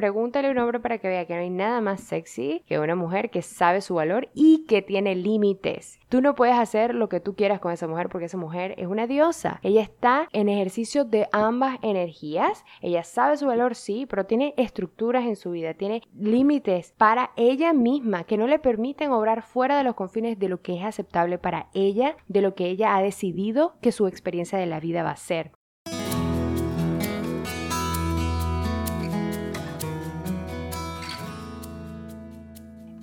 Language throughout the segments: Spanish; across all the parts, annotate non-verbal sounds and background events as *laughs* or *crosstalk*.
pregúntale a un hombre para que vea que no hay nada más sexy que una mujer que sabe su valor y que tiene límites. Tú no puedes hacer lo que tú quieras con esa mujer porque esa mujer es una diosa. Ella está en ejercicio de ambas energías. Ella sabe su valor, sí, pero tiene estructuras en su vida, tiene límites para ella misma que no le permiten obrar fuera de los confines de lo que es aceptable para ella, de lo que ella ha decidido que su experiencia de la vida va a ser.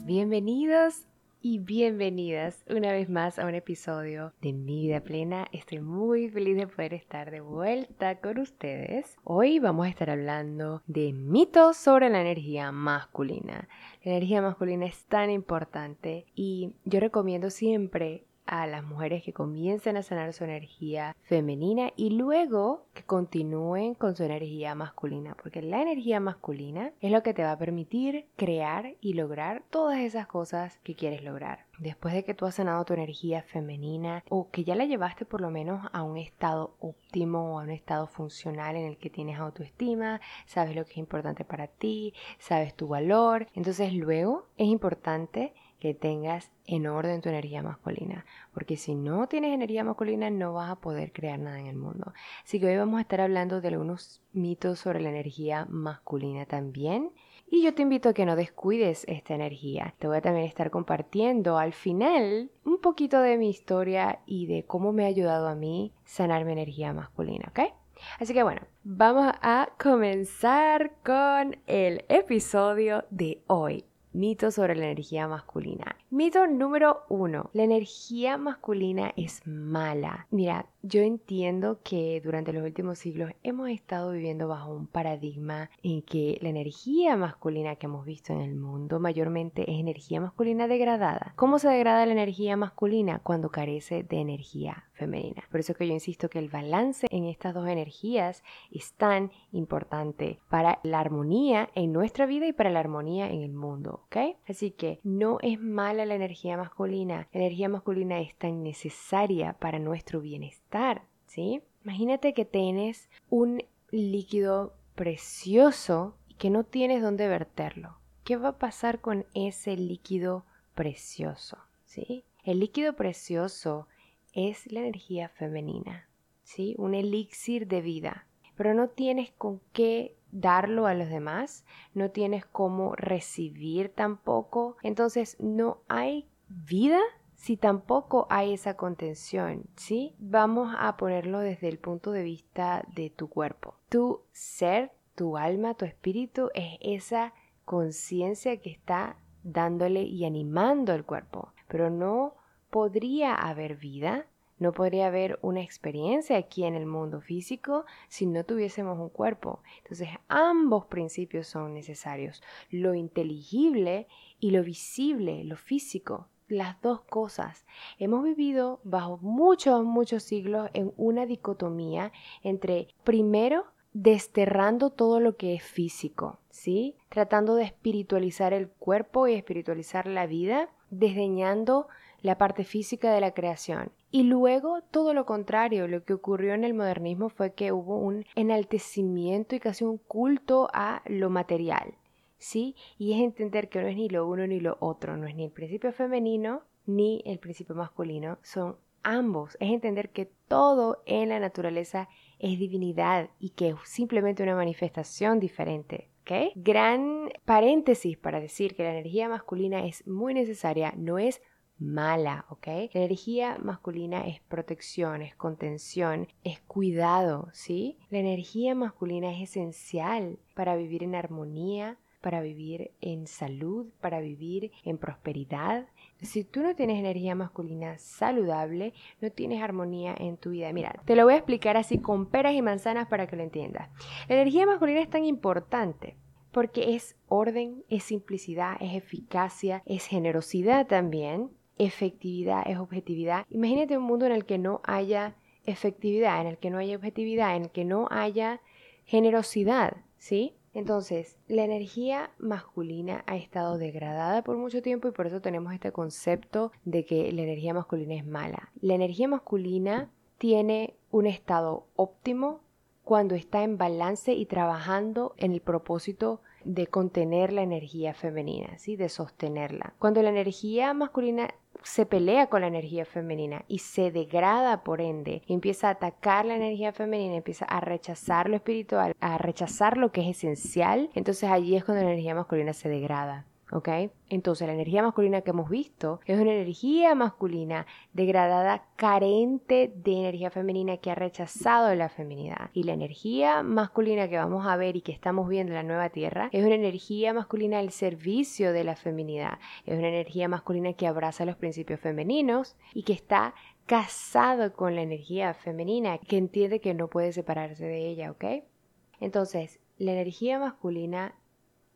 Bienvenidos y bienvenidas una vez más a un episodio de Mi Vida Plena. Estoy muy feliz de poder estar de vuelta con ustedes. Hoy vamos a estar hablando de mitos sobre la energía masculina. La energía masculina es tan importante y yo recomiendo siempre a las mujeres que comiencen a sanar su energía femenina y luego que continúen con su energía masculina, porque la energía masculina es lo que te va a permitir crear y lograr todas esas cosas que quieres lograr. Después de que tú has sanado tu energía femenina o que ya la llevaste por lo menos a un estado óptimo o a un estado funcional en el que tienes autoestima, sabes lo que es importante para ti, sabes tu valor, entonces luego es importante que tengas en orden tu energía masculina, porque si no tienes energía masculina no vas a poder crear nada en el mundo. Así que hoy vamos a estar hablando de algunos mitos sobre la energía masculina también. Y yo te invito a que no descuides esta energía. Te voy a también estar compartiendo al final un poquito de mi historia y de cómo me ha ayudado a mí sanar mi energía masculina, ¿ok? Así que bueno, vamos a comenzar con el episodio de hoy. Mito sobre la energía masculina. Mito número uno. La energía masculina es mala. Mira, yo entiendo que durante los últimos siglos hemos estado viviendo bajo un paradigma en que la energía masculina que hemos visto en el mundo mayormente es energía masculina degradada. ¿Cómo se degrada la energía masculina? Cuando carece de energía femenina. Por eso que yo insisto que el balance en estas dos energías es tan importante para la armonía en nuestra vida y para la armonía en el mundo, ¿ok? Así que no es mala la energía masculina. La energía masculina es tan necesaria para nuestro bienestar ¿sí? Imagínate que tienes un líquido precioso y que no tienes dónde verterlo. ¿Qué va a pasar con ese líquido precioso? ¿Sí? El líquido precioso es la energía femenina, ¿sí? Un elixir de vida, pero no tienes con qué darlo a los demás, no tienes cómo recibir tampoco, entonces no hay vida si tampoco hay esa contención, ¿sí? Vamos a ponerlo desde el punto de vista de tu cuerpo. Tu ser, tu alma, tu espíritu es esa conciencia que está dándole y animando el cuerpo, pero no podría haber vida, no podría haber una experiencia aquí en el mundo físico si no tuviésemos un cuerpo. Entonces ambos principios son necesarios, lo inteligible y lo visible, lo físico las dos cosas. Hemos vivido bajo muchos, muchos siglos en una dicotomía entre, primero, desterrando todo lo que es físico, ¿sí? Tratando de espiritualizar el cuerpo y espiritualizar la vida, desdeñando la parte física de la creación. Y luego todo lo contrario, lo que ocurrió en el modernismo fue que hubo un enaltecimiento y casi un culto a lo material. ¿sí? Y es entender que no es ni lo uno ni lo otro, no es ni el principio femenino ni el principio masculino, son ambos. Es entender que todo en la naturaleza es divinidad y que es simplemente una manifestación diferente. ¿ok? Gran paréntesis para decir que la energía masculina es muy necesaria, no es mala, ¿ok? La energía masculina es protección, es contención, es cuidado, ¿sí? La energía masculina es esencial para vivir en armonía, para vivir en salud, para vivir en prosperidad. Si tú no tienes energía masculina saludable, no tienes armonía en tu vida. Mira, te lo voy a explicar así con peras y manzanas para que lo entiendas. La energía masculina es tan importante porque es orden, es simplicidad, es eficacia, es generosidad también, efectividad, es objetividad. Imagínate un mundo en el que no haya efectividad, en el que no haya objetividad, en el que no haya generosidad, ¿sí? Entonces, la energía masculina ha estado degradada por mucho tiempo y por eso tenemos este concepto de que la energía masculina es mala. La energía masculina tiene un estado óptimo cuando está en balance y trabajando en el propósito de contener la energía femenina, ¿sí? de sostenerla. Cuando la energía masculina se pelea con la energía femenina y se degrada por ende, empieza a atacar la energía femenina, empieza a rechazar lo espiritual, a rechazar lo que es esencial, entonces allí es cuando la energía masculina se degrada. ¿Ok? Entonces la energía masculina que hemos visto es una energía masculina degradada, carente de energía femenina que ha rechazado la feminidad. Y la energía masculina que vamos a ver y que estamos viendo en la nueva tierra es una energía masculina al servicio de la feminidad. Es una energía masculina que abraza los principios femeninos y que está casado con la energía femenina, que entiende que no puede separarse de ella, ¿ok? Entonces, la energía masculina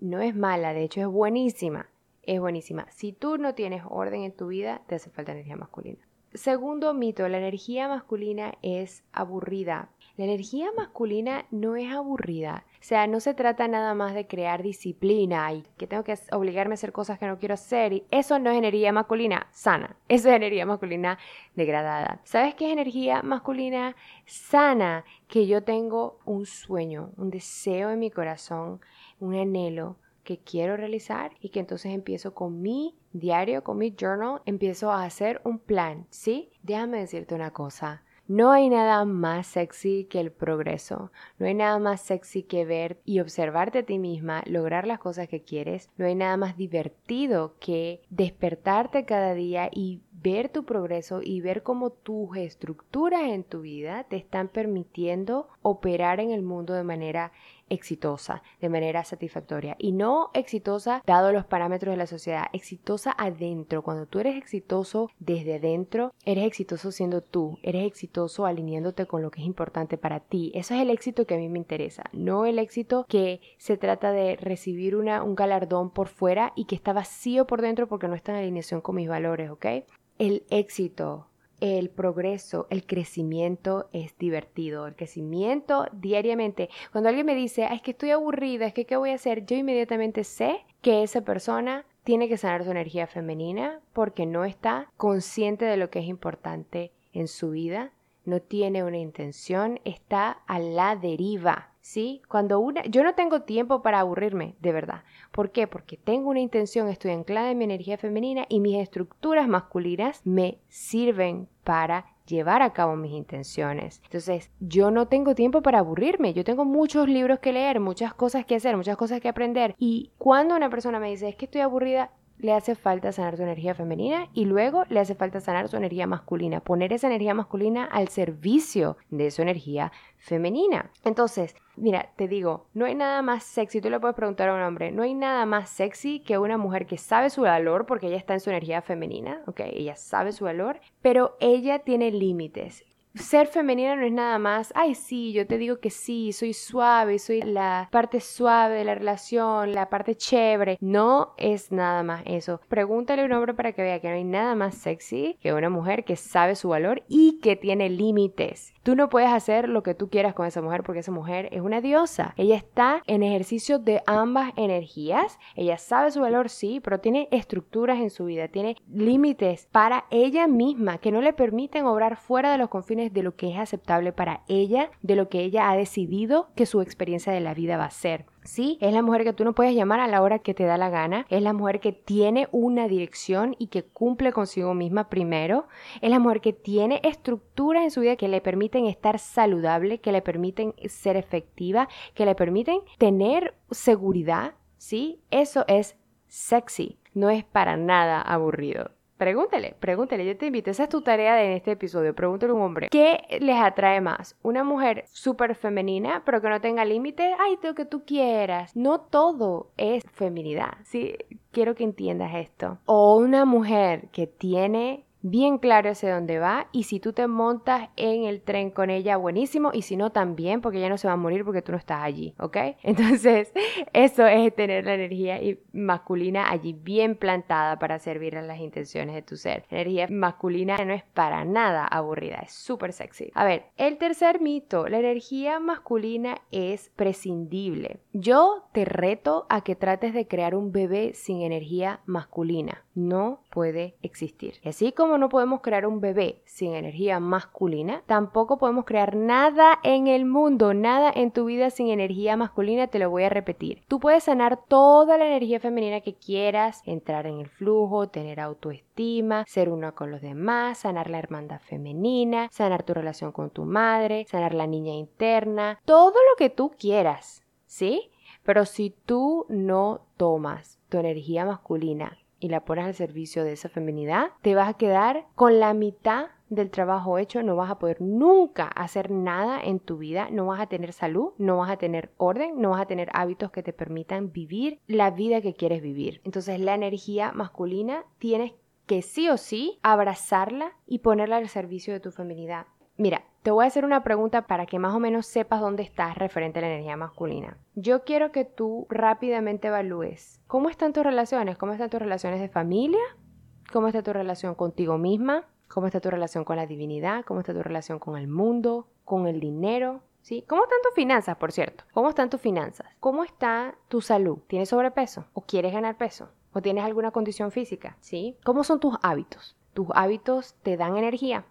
no es mala, de hecho es buenísima. Es buenísima. Si tú no tienes orden en tu vida, te hace falta energía masculina. Segundo mito, la energía masculina es aburrida. La energía masculina no es aburrida. O sea, no se trata nada más de crear disciplina y que tengo que obligarme a hacer cosas que no quiero hacer. Y eso no es energía masculina sana. Eso es energía masculina degradada. ¿Sabes qué es energía masculina sana? Que yo tengo un sueño, un deseo en mi corazón un anhelo que quiero realizar y que entonces empiezo con mi diario, con mi journal, empiezo a hacer un plan, ¿sí? Déjame decirte una cosa. No hay nada más sexy que el progreso. No hay nada más sexy que ver y observarte a ti misma, lograr las cosas que quieres. No hay nada más divertido que despertarte cada día y ver tu progreso y ver cómo tus estructuras en tu vida te están permitiendo operar en el mundo de manera exitosa, de manera satisfactoria. Y no exitosa dado los parámetros de la sociedad, exitosa adentro. Cuando tú eres exitoso desde dentro, eres exitoso siendo tú, eres exitoso alineándote con lo que es importante para ti. Eso es el éxito que a mí me interesa, no el éxito que se trata de recibir una, un galardón por fuera y que está vacío por dentro porque no está en alineación con mis valores, ¿ok? El éxito el progreso, el crecimiento es divertido. El crecimiento diariamente. Cuando alguien me dice, es que estoy aburrida, es que qué voy a hacer, yo inmediatamente sé que esa persona tiene que sanar su energía femenina porque no está consciente de lo que es importante en su vida, no tiene una intención, está a la deriva. ¿Sí? Cuando una, yo no tengo tiempo para aburrirme, de verdad. ¿Por qué? Porque tengo una intención, estoy anclada en mi energía femenina y mis estructuras masculinas me sirven para llevar a cabo mis intenciones. Entonces, yo no tengo tiempo para aburrirme, yo tengo muchos libros que leer, muchas cosas que hacer, muchas cosas que aprender. Y cuando una persona me dice, es que estoy aburrida, le hace falta sanar su energía femenina y luego le hace falta sanar su energía masculina, poner esa energía masculina al servicio de su energía femenina. Entonces, mira, te digo, no hay nada más sexy, tú le puedes preguntar a un hombre, no hay nada más sexy que una mujer que sabe su valor porque ella está en su energía femenina, ¿ok? Ella sabe su valor, pero ella tiene límites ser femenina no es nada más, ay sí, yo te digo que sí, soy suave, soy la parte suave de la relación, la parte chévere. No es nada más eso. Pregúntale a un hombre para que vea que no hay nada más sexy que una mujer que sabe su valor y que tiene límites. Tú no puedes hacer lo que tú quieras con esa mujer porque esa mujer es una diosa. Ella está en ejercicio de ambas energías. Ella sabe su valor, sí, pero tiene estructuras en su vida, tiene límites para ella misma que no le permiten obrar fuera de los confines de lo que es aceptable para ella, de lo que ella ha decidido que su experiencia de la vida va a ser. Sí, es la mujer que tú no puedes llamar a la hora que te da la gana, es la mujer que tiene una dirección y que cumple consigo misma primero, es la mujer que tiene estructuras en su vida que le permiten estar saludable, que le permiten ser efectiva, que le permiten tener seguridad, ¿sí? Eso es sexy, no es para nada aburrido. Pregúntele, pregúntele, yo te invito, esa es tu tarea en este episodio, pregúntale a un hombre, ¿qué les atrae más? ¿Una mujer súper femenina pero que no tenga límite? Ay, lo que tú quieras. No todo es feminidad, sí, quiero que entiendas esto. O una mujer que tiene bien claro hacia dónde va y si tú te montas en el tren con ella, buenísimo, y si no, también, porque ella no se va a morir porque tú no estás allí, ¿ok? *laughs* Entonces, eso es tener la energía masculina allí bien plantada para servir a las intenciones de tu ser. La energía masculina no es para nada aburrida, es súper sexy. A ver, el tercer mito, la energía masculina es prescindible. Yo te reto a que trates de crear un bebé sin energía masculina. No puede existir. Y así como no podemos crear un bebé sin energía masculina, tampoco podemos crear nada en el mundo, nada en tu vida sin energía masculina, te lo voy a repetir. Tú puedes sanar toda la energía femenina que quieras, entrar en el flujo, tener autoestima, ser una con los demás, sanar la hermandad femenina, sanar tu relación con tu madre, sanar la niña interna, todo lo que tú quieras, ¿sí? Pero si tú no tomas tu energía masculina y la pones al servicio de esa feminidad, te vas a quedar con la mitad del trabajo hecho, no vas a poder nunca hacer nada en tu vida, no vas a tener salud, no vas a tener orden, no vas a tener hábitos que te permitan vivir la vida que quieres vivir. Entonces la energía masculina tienes que sí o sí abrazarla y ponerla al servicio de tu feminidad. Mira, te voy a hacer una pregunta para que más o menos sepas dónde estás referente a la energía masculina. Yo quiero que tú rápidamente evalúes cómo están tus relaciones, cómo están tus relaciones de familia, cómo está tu relación contigo misma, cómo está tu relación con la divinidad, cómo está tu relación con el mundo, con el dinero, ¿Sí? ¿Cómo están tus finanzas, por cierto? ¿Cómo están tus finanzas? ¿Cómo está tu salud? ¿Tienes sobrepeso? ¿O quieres ganar peso? ¿O tienes alguna condición física? ¿Sí? ¿Cómo son tus hábitos? ¿Tus hábitos te dan energía?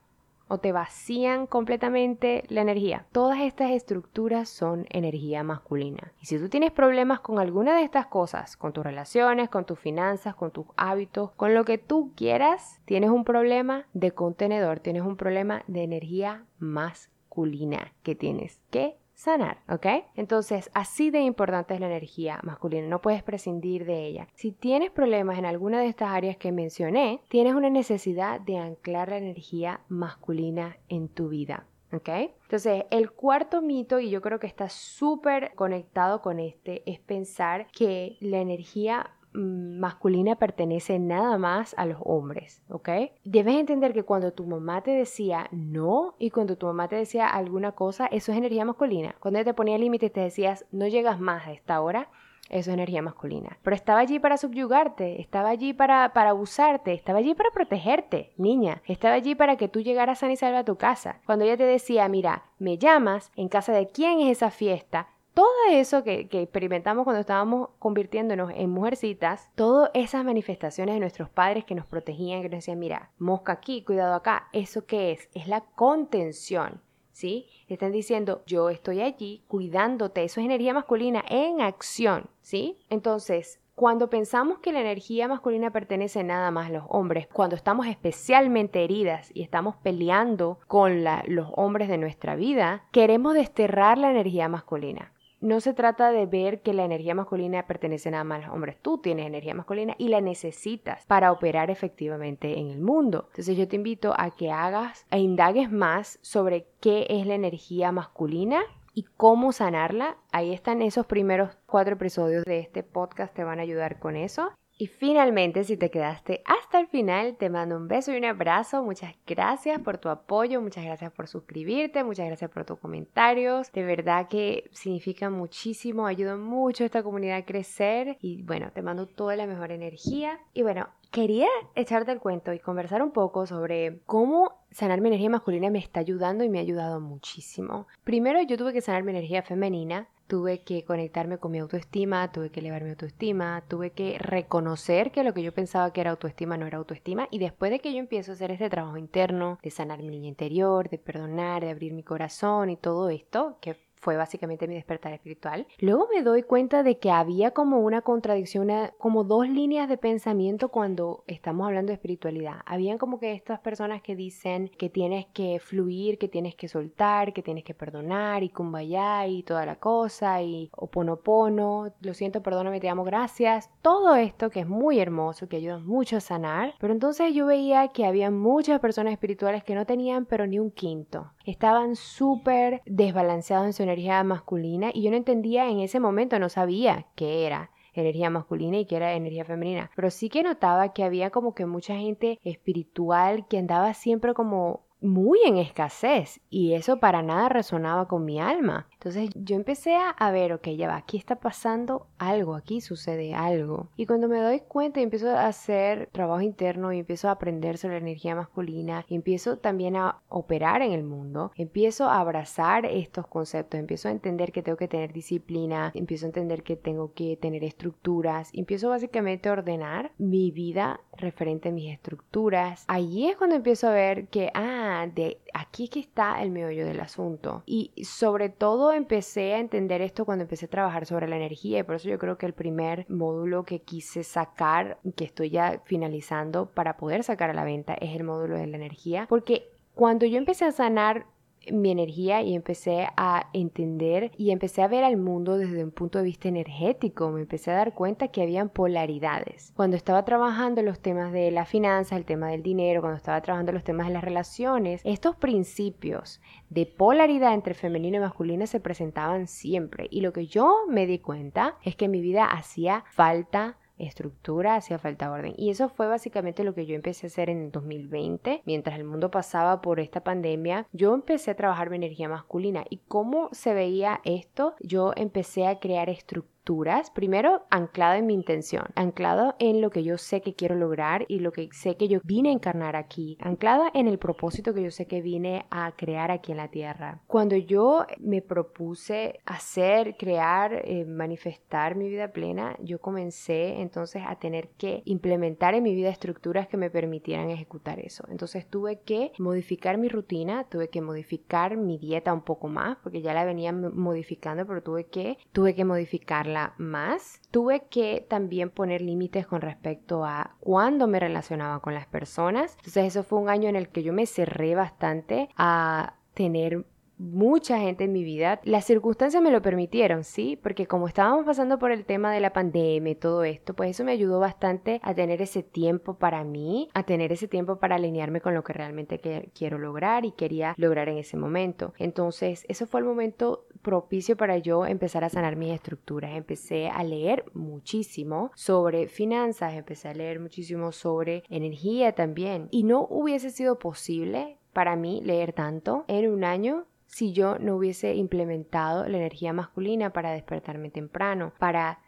O te vacían completamente la energía. Todas estas estructuras son energía masculina. Y si tú tienes problemas con alguna de estas cosas, con tus relaciones, con tus finanzas, con tus hábitos, con lo que tú quieras, tienes un problema de contenedor, tienes un problema de energía masculina que tienes que sanar, ¿ok? Entonces, así de importante es la energía masculina, no puedes prescindir de ella. Si tienes problemas en alguna de estas áreas que mencioné, tienes una necesidad de anclar la energía masculina en tu vida. ¿Ok? Entonces, el cuarto mito, y yo creo que está súper conectado con este, es pensar que la energía masculina pertenece nada más a los hombres, ¿ok? Debes entender que cuando tu mamá te decía no y cuando tu mamá te decía alguna cosa, eso es energía masculina. Cuando ella te ponía límites te decías no llegas más a esta hora, eso es energía masculina. Pero estaba allí para subyugarte, estaba allí para, para abusarte, estaba allí para protegerte, niña. Estaba allí para que tú llegaras sana y salva a tu casa. Cuando ella te decía, mira, me llamas, en casa de quién es esa fiesta, todo eso que, experimentamos cuando estábamos convirtiéndonos en mujercitas, todas esas manifestaciones de nuestros padres que nos protegían, que nos decían, mira, mosca aquí, cuidado acá, ¿eso qué es? Es la contención. ¿Sí? Están diciendo, yo estoy allí cuidándote, eso es energía masculina en acción, ¿sí? Entonces, cuando pensamos que la energía masculina pertenece nada más a los hombres, cuando estamos especialmente heridas y estamos peleando con los hombres de nuestra vida, queremos desterrar la energía masculina no se trata de ver que la energía masculina pertenece nada más a los hombres. Tú tienes energía masculina y la necesitas para operar efectivamente en el mundo. Entonces yo te invito a que hagas e indagues más sobre qué es la energía masculina y cómo sanarla. Ahí están esos primeros cuatro episodios de este podcast, te van a ayudar con eso. Y finalmente, si te quedaste hasta el final, te mando un beso y un abrazo. Muchas gracias por tu apoyo, muchas gracias por suscribirte, muchas gracias por tus comentarios. De verdad que significa muchísimo, ayuda mucho a esta comunidad a crecer. Y bueno, te mando toda la mejor energía. Y bueno, quería echarte el cuento y conversar un poco sobre cómo sanar mi energía masculina me está ayudando y me ha ayudado muchísimo. Primero yo tuve que sanar mi energía femenina tuve que conectarme con mi autoestima, tuve que elevar mi autoestima, tuve que reconocer que lo que yo pensaba que era autoestima no era autoestima y después de que yo empiezo a hacer este trabajo interno, de sanar mi niña interior, de perdonar, de abrir mi corazón y todo esto, que fue básicamente mi despertar espiritual. Luego me doy cuenta de que había como una contradicción, como dos líneas de pensamiento cuando estamos hablando de espiritualidad. Habían como que estas personas que dicen que tienes que fluir, que tienes que soltar, que tienes que perdonar y kumbaya y toda la cosa y oponopono, lo siento, perdóname, te amo, gracias. Todo esto que es muy hermoso, que ayuda mucho a sanar. Pero entonces yo veía que había muchas personas espirituales que no tenían pero ni un quinto. Estaban súper desbalanceados en su energía masculina y yo no entendía en ese momento, no sabía qué era energía masculina y qué era energía femenina. Pero sí que notaba que había como que mucha gente espiritual que andaba siempre como muy en escasez y eso para nada resonaba con mi alma. Entonces yo empecé a, ver, ok, ya va, aquí está pasando algo, aquí sucede algo. Y cuando me doy cuenta y empiezo a hacer trabajo interno y empiezo a aprender sobre la energía masculina y empiezo también a operar en el mundo, empiezo a abrazar estos conceptos, empiezo a entender que tengo que tener disciplina, empiezo a entender que tengo que tener estructuras, empiezo básicamente a ordenar mi vida referente a mis estructuras. Allí es cuando empiezo a ver que, ah, de aquí que está el meollo del asunto. Y sobre todo empecé a entender esto cuando empecé a trabajar sobre la energía y por eso yo creo que el primer módulo que quise sacar, que estoy ya finalizando para poder sacar a la venta, es el módulo de la energía, porque cuando yo empecé a sanar mi energía y empecé a entender y empecé a ver al mundo desde un punto de vista energético. Me empecé a dar cuenta que habían polaridades. Cuando estaba trabajando los temas de la finanza, el tema del dinero, cuando estaba trabajando los temas de las relaciones, estos principios de polaridad entre femenino y masculino se presentaban siempre. Y lo que yo me di cuenta es que mi vida hacía falta estructura, hacía falta orden. Y eso fue básicamente lo que yo empecé a hacer en el 2020, mientras el mundo pasaba por esta pandemia, yo empecé a trabajar mi energía masculina. ¿Y cómo se veía esto? Yo empecé a crear estructuras primero anclado en mi intención, anclado en lo que yo sé que quiero lograr y lo que sé que yo vine a encarnar aquí, anclada en el propósito que yo sé que vine a crear aquí en la tierra. Cuando yo me propuse hacer, crear, eh, manifestar mi vida plena, yo comencé entonces a tener que implementar en mi vida estructuras que me permitieran ejecutar eso. Entonces tuve que modificar mi rutina, tuve que modificar mi dieta un poco más, porque ya la venía modificando, pero tuve que, tuve que modificarla más. Tuve que también poner límites con respecto a cuándo me relacionaba con las personas. Entonces eso fue un año en el que yo me cerré bastante a tener mucha gente en mi vida. Las circunstancias me lo permitieron, ¿sí? Porque como estábamos pasando por el tema de la pandemia y todo esto, pues eso me ayudó bastante a tener ese tiempo para mí, a tener ese tiempo para alinearme con lo que realmente quiero lograr y quería lograr en ese momento. Entonces, eso fue el momento propicio para yo empezar a sanar mis estructuras. Empecé a leer muchísimo sobre finanzas, empecé a leer muchísimo sobre energía también. Y no hubiese sido posible para mí leer tanto en un año si yo no hubiese implementado la energía masculina para despertarme temprano, para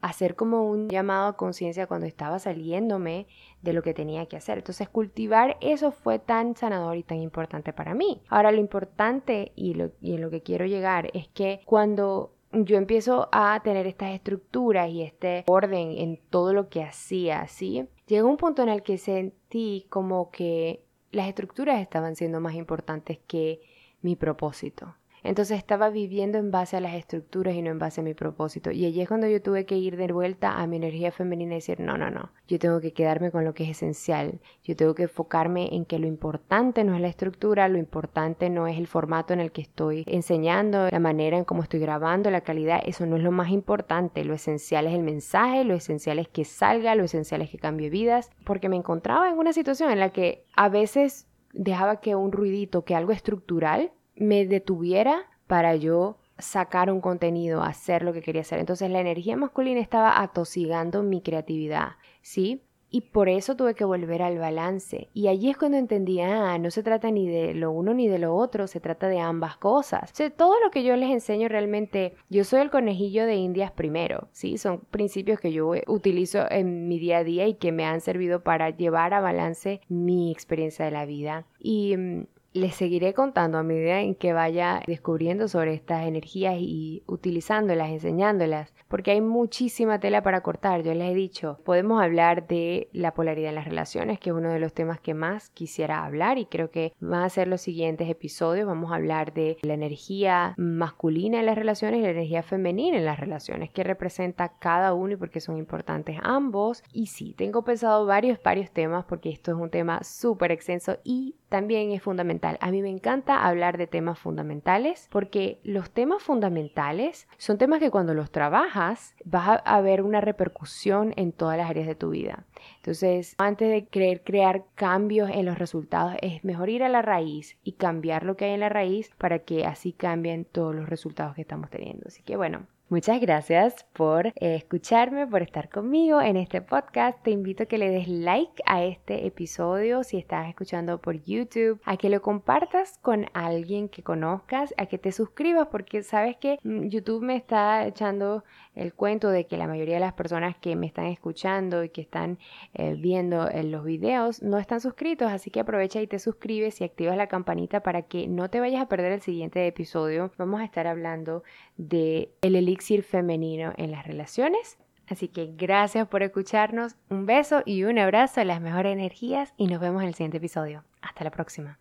hacer como un llamado a conciencia cuando estaba saliéndome de lo que tenía que hacer. Entonces cultivar eso fue tan sanador y tan importante para mí. Ahora lo importante y, lo, en lo que quiero llegar es que cuando yo empiezo a tener estas estructuras y este orden en todo lo que hacía, ¿sí? Llegó un punto en el que sentí como que las estructuras estaban siendo más importantes que mi propósito. Entonces estaba viviendo en base a las estructuras y no en base a mi propósito. Y allí es cuando yo tuve que ir de vuelta a mi energía femenina y decir, no, no, no, yo tengo que quedarme con lo que es esencial. Yo tengo que enfocarme en que lo importante no es la estructura, lo importante no es el formato en el que estoy enseñando, la manera en cómo estoy grabando, la calidad, eso no es lo más importante. Lo esencial es el mensaje, lo esencial es que salga, lo esencial es que cambie vidas, porque me encontraba en una situación en la que a veces dejaba que un ruidito, que algo estructural, me detuviera para yo sacar un contenido, hacer lo que quería hacer. Entonces la energía masculina estaba atosigando mi creatividad, ¿sí? Y por eso tuve que volver al balance. Y allí es cuando entendí, ah, no se trata ni de lo uno ni de lo otro, se trata de ambas cosas. Todo lo que yo les enseño realmente, yo soy el conejillo de indias primero, ¿sí? Son principios que yo utilizo en mi día a día y que me han servido para llevar a balance mi experiencia de la vida. Y mm, les seguiré contando a medida en que vaya descubriendo sobre estas energías y utilizándolas, enseñándolas, porque hay muchísima tela para cortar. Yo les he dicho, podemos hablar de la polaridad en las relaciones, que es uno de los temas que más quisiera hablar y creo que van a ser los siguientes episodios. Vamos a hablar de la energía masculina en las relaciones y la energía femenina en las relaciones, que representa cada uno y por qué son importantes ambos. Y sí, tengo pensado varios, varios temas porque esto es un tema súper extenso y también es fundamental. A mí me encanta hablar de temas fundamentales porque los temas fundamentales son temas que cuando los trabajas vas a ver una repercusión en todas las áreas de tu vida. Entonces, antes de querer crear cambios en los resultados, es mejor ir a la raíz y cambiar lo que hay en la raíz para que así cambien todos los resultados que estamos teniendo. Así que bueno, Muchas gracias por eh, escucharme, por estar conmigo en este podcast. Te invito a que le des like a este episodio si estás escuchando por YouTube, a que lo compartas con alguien que conozcas, a que te suscribas porque sabes que mm, YouTube me está echando el cuento de que la mayoría de las personas que me están escuchando y que están eh, viendo en eh, los videos no están suscritos, así que aprovecha y te suscribes y activas la campanita para que no te vayas a perder el siguiente episodio. Vamos a estar hablando de el femenino en las relaciones. Así que gracias por escucharnos, un beso y un abrazo, las mejores energías y nos vemos en el siguiente episodio. Hasta la próxima.